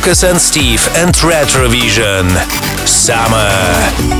Lucas and Steve and Retrovision. Summer.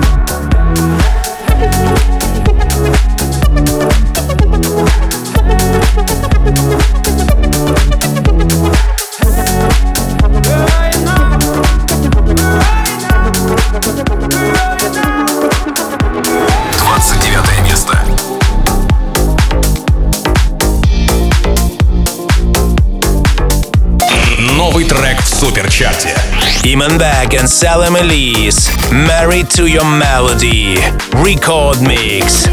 Salem Ilese, Married to Your Melody, record mix.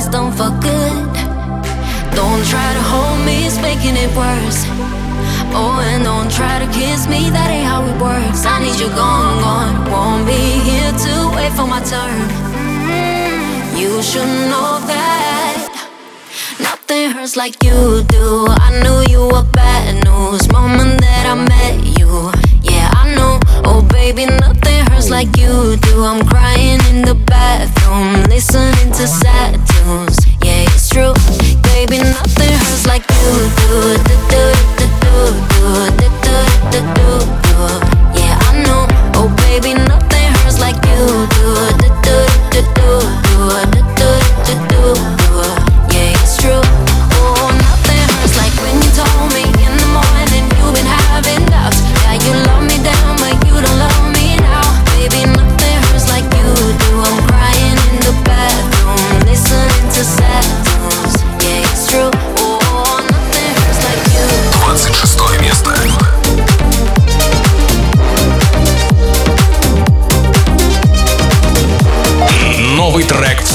always done for good. Don't try to hold me, it's making it worse. Oh, and don't try to kiss me, that ain't how it works. I need you gone, gone. Won't be here to wait for my turn. Mm, you should know that nothing hurts like you do. I knew you were bad news moment that I met you. Oh, baby, nothing hurts like you do. I'm crying in the bathroom, listening to sad tunes. Yeah, it's true. Baby, nothing hurts like you do. Do, do, do, do, do, do, do, do, do. Yeah, I know. Oh, baby, nothing hurts like you do. do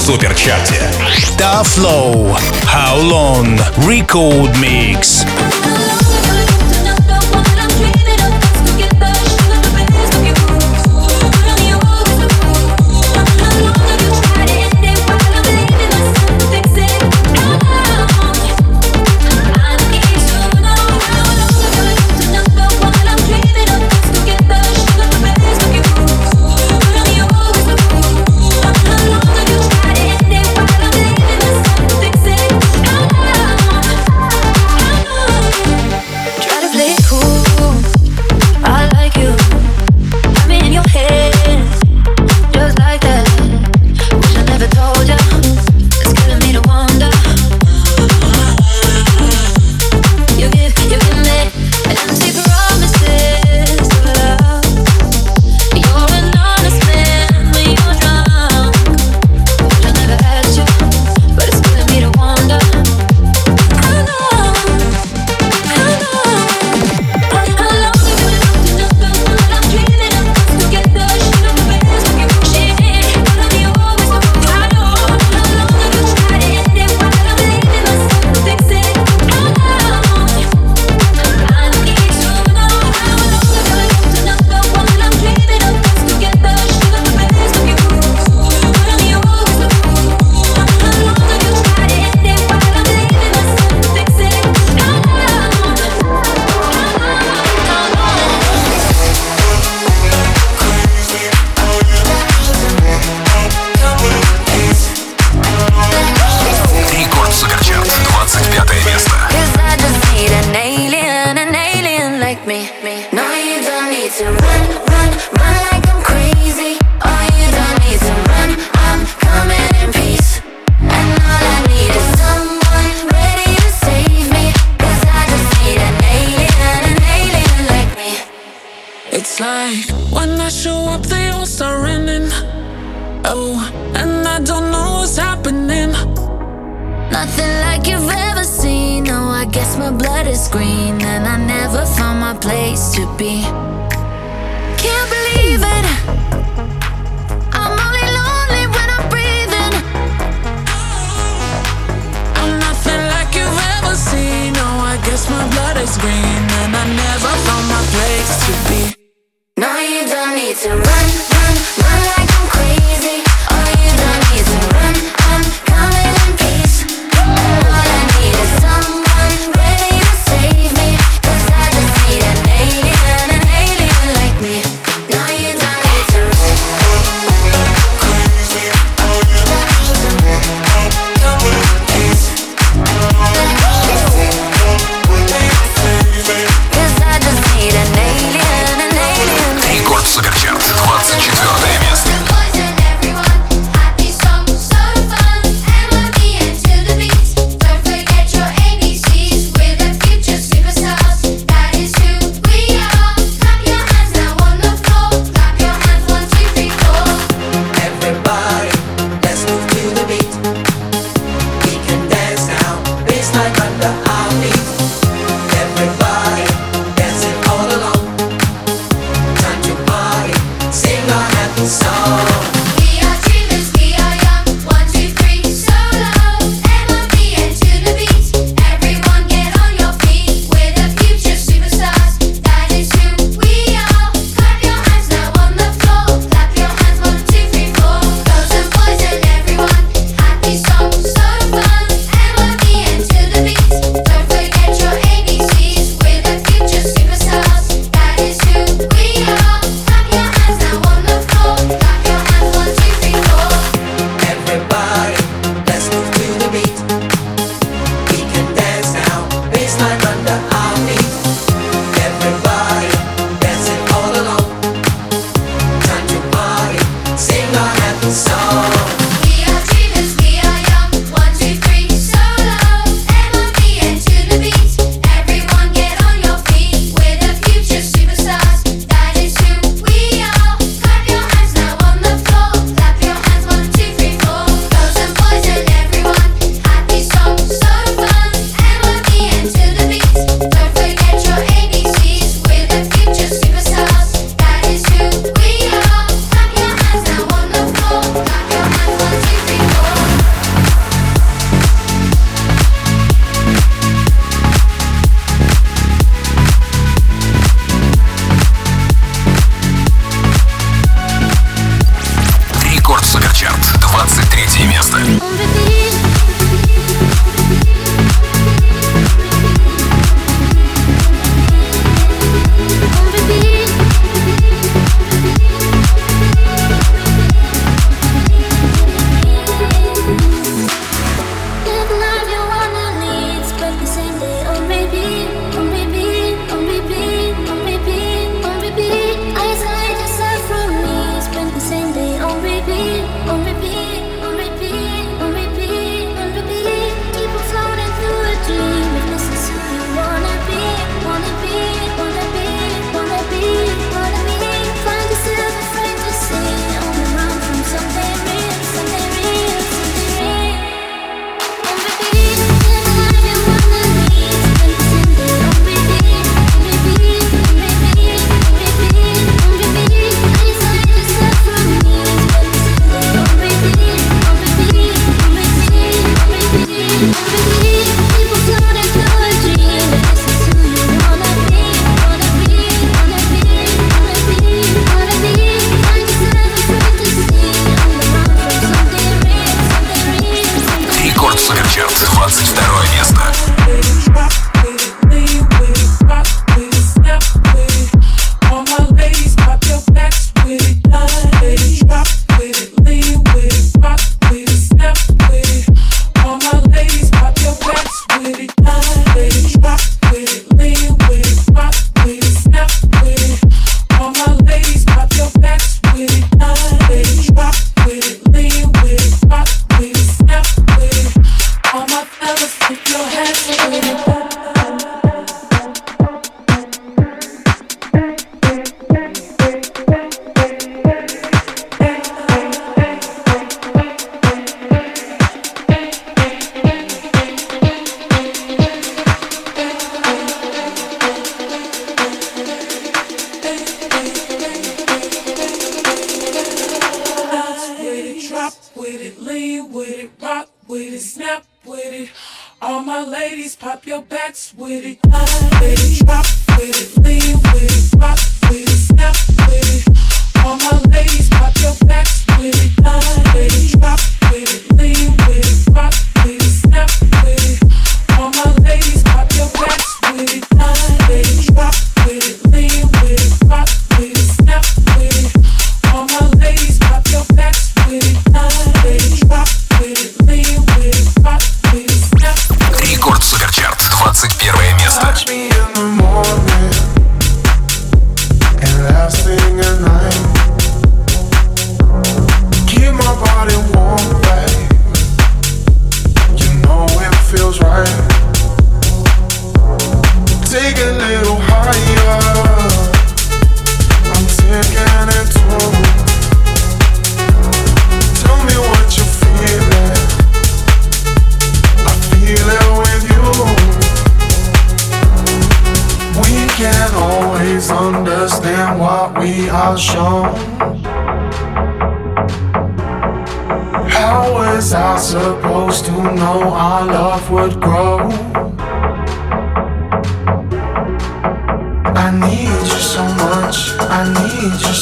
суперчарте. Tough Flow. How Long, Record Mix.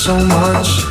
Tell me what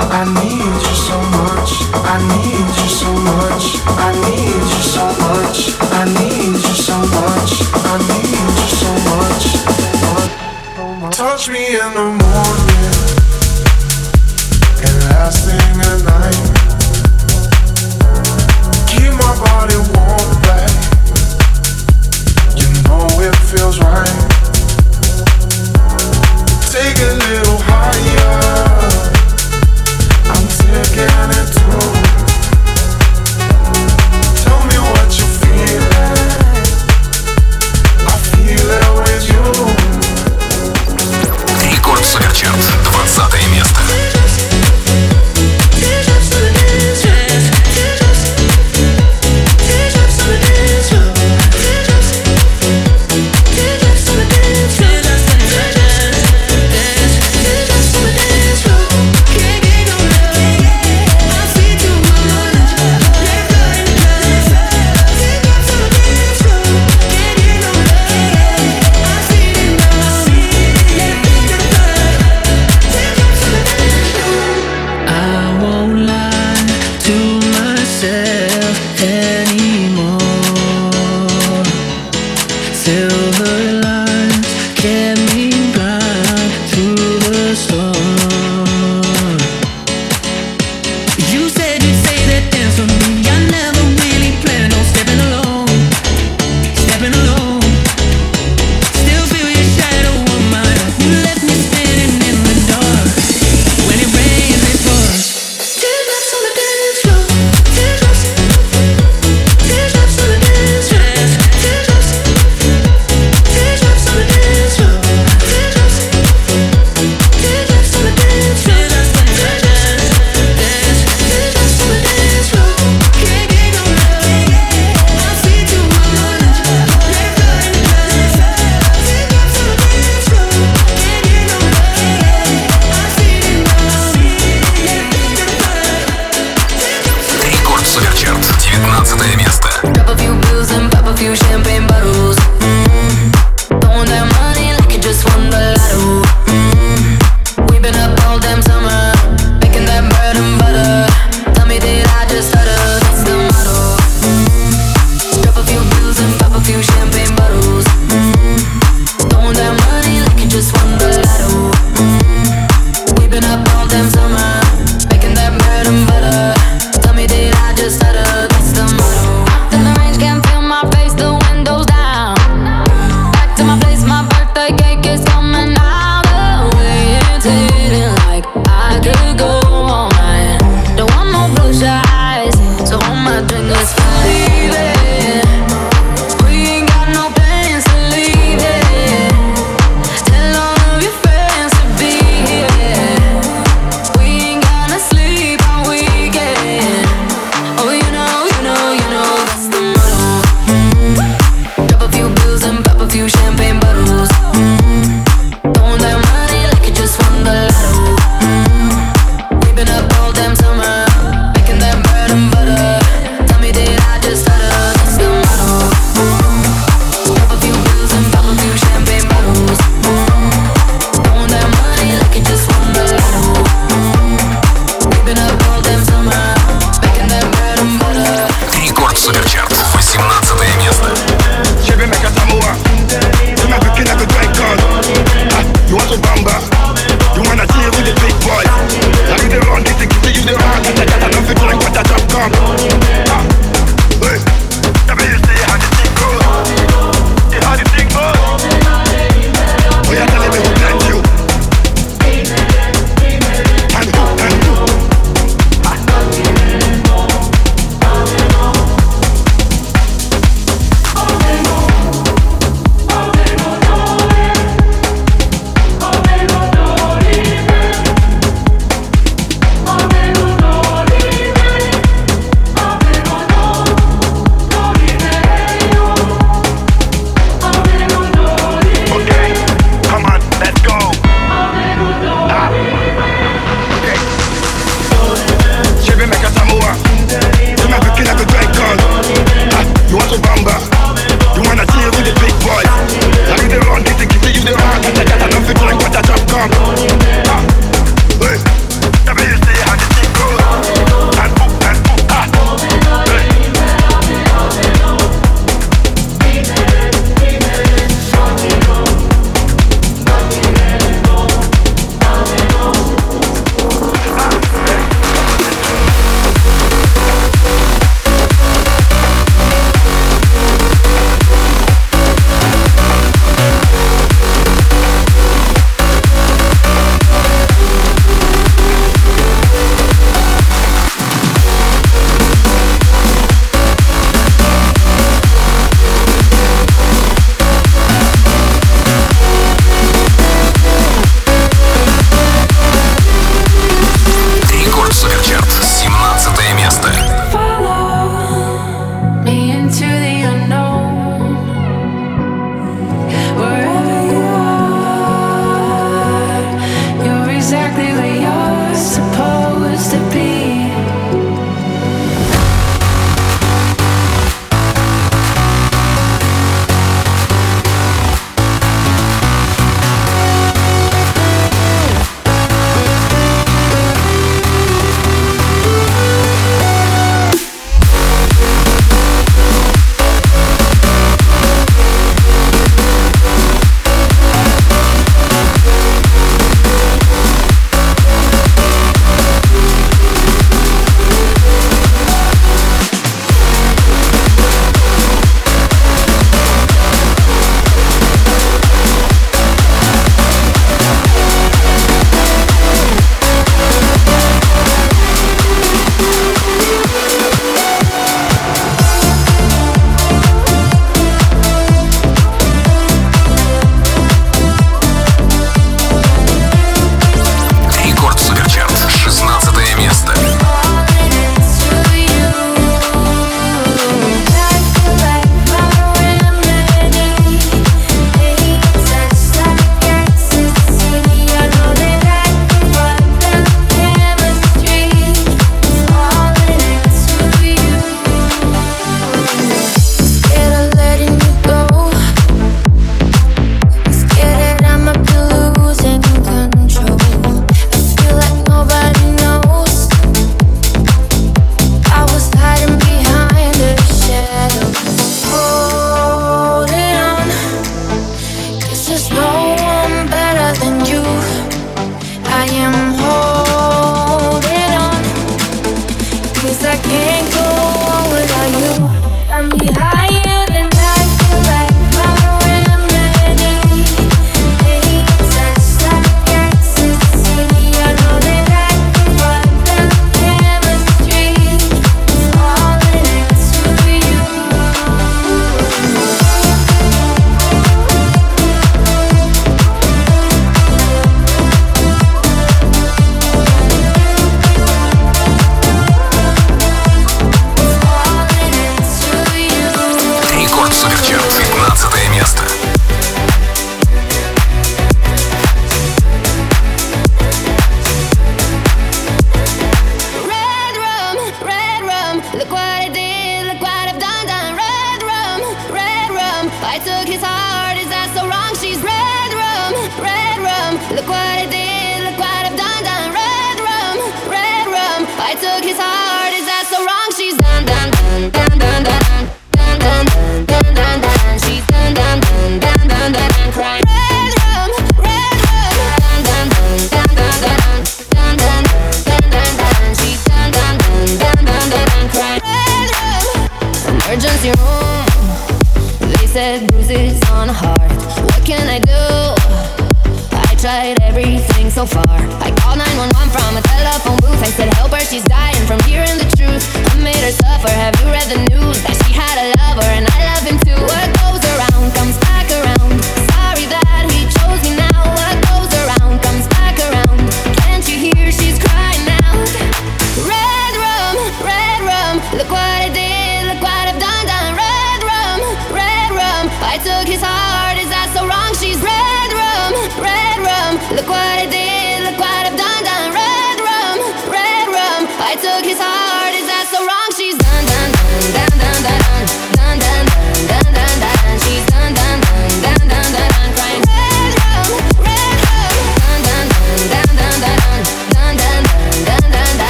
desire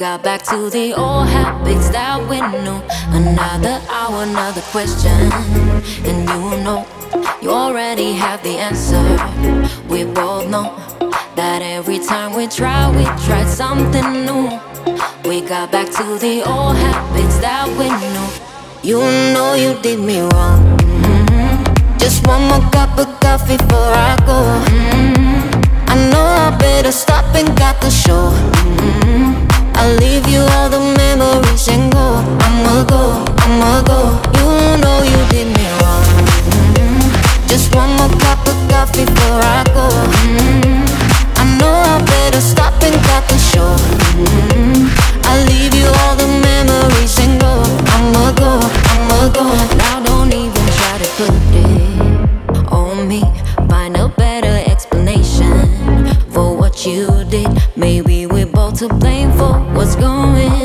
got back to the old habits that we knew. Another hour, another question. And you know, you already have the answer. We both know that every time we try, we try something new. We got back to the old habits that we knew. You know you did me wrong. Mm-hmm. Just one more cup of coffee before I go. Mm-hmm. Know I better stop and got the show. Mm-hmm. I'll leave you all the memories and go. I'ma go, I'ma go. You know you did me wrong. Mm-hmm. Just one more cup of coffee before I go. Mm-hmm. I know I better stop and cut the show. Mm-hmm. I'll leave you all the memories and go. I'ma go, I'ma go. Now don't even try to put it you did. Maybe we're both to blame for what's going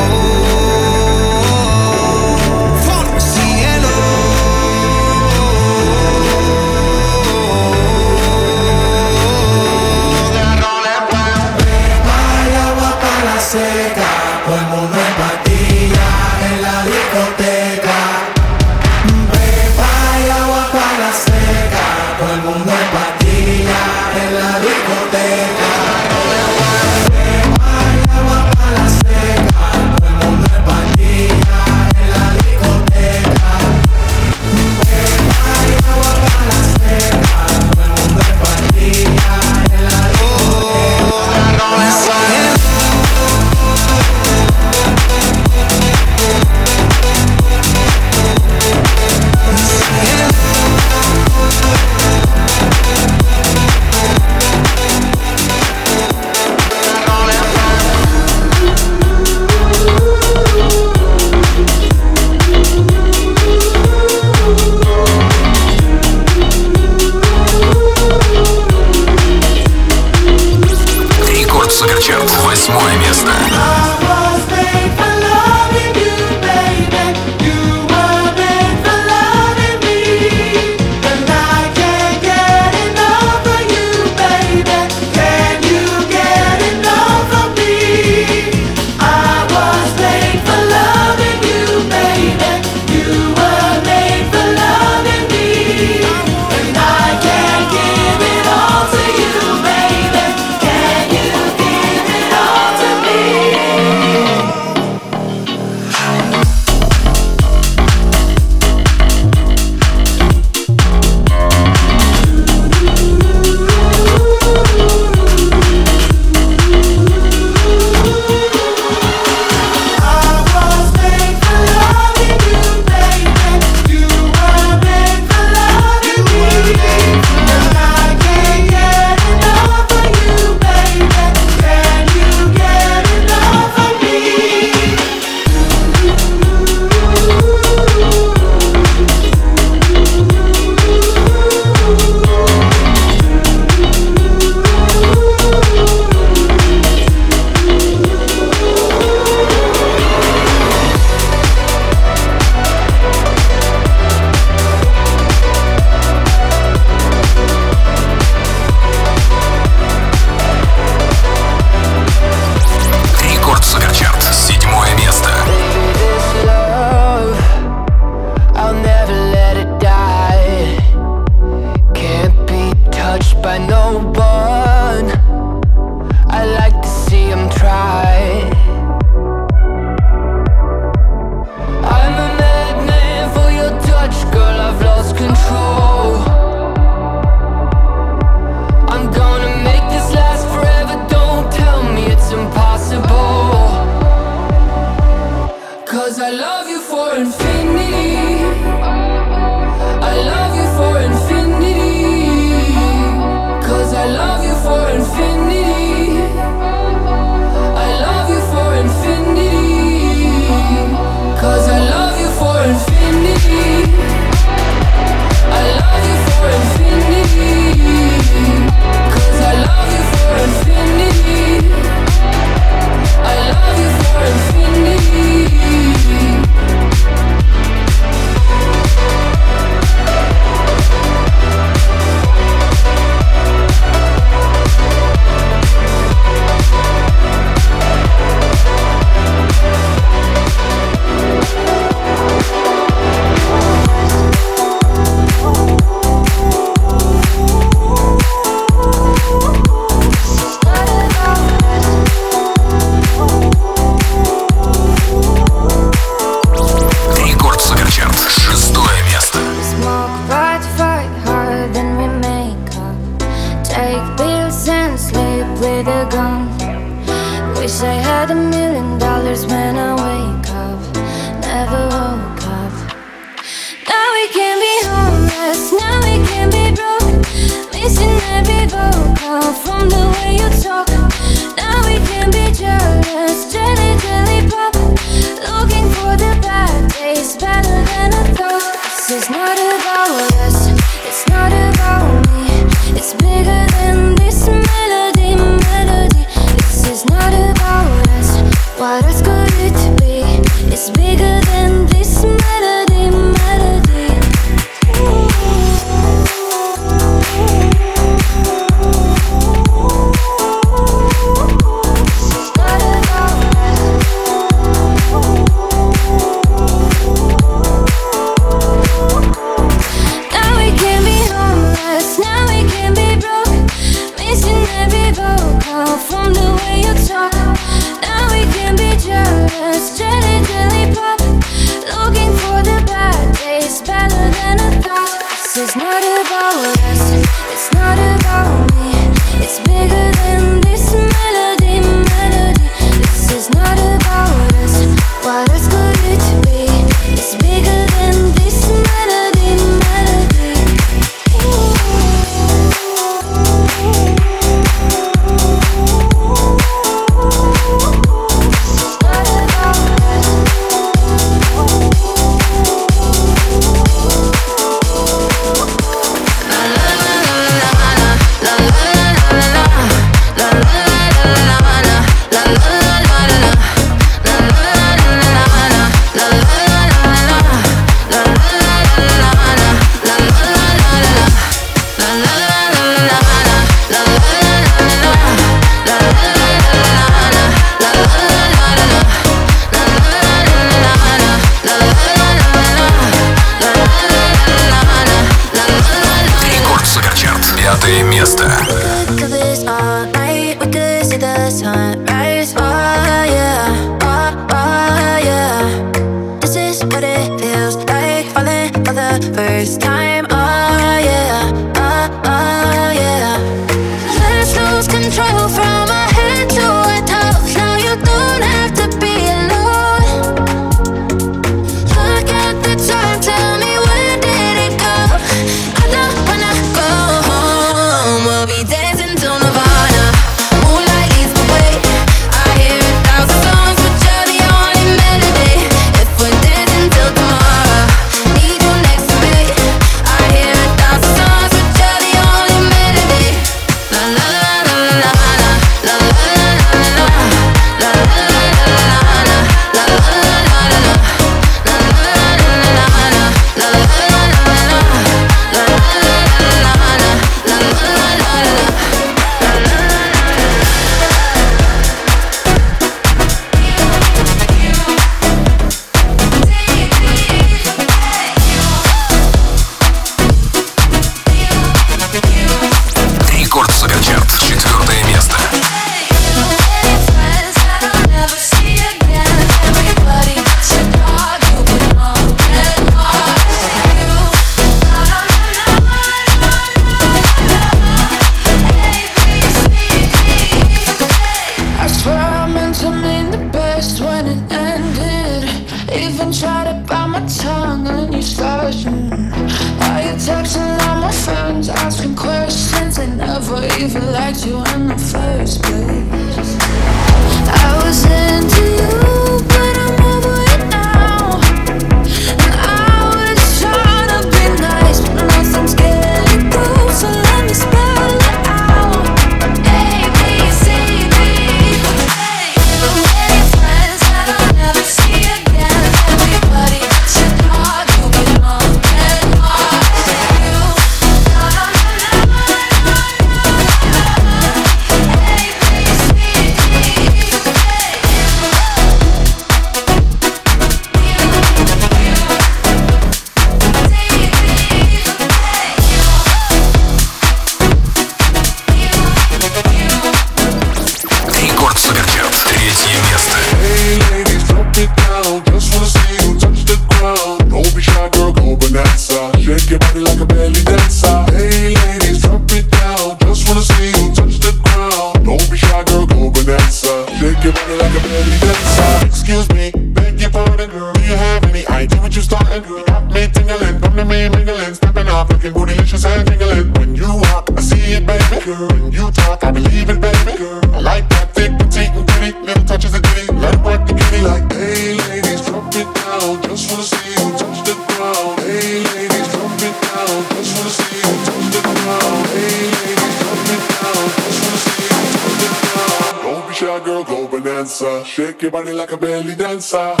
like a belly dancer.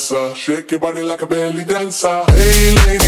dancer. Shake your body like a belly dancer. Hey, lady.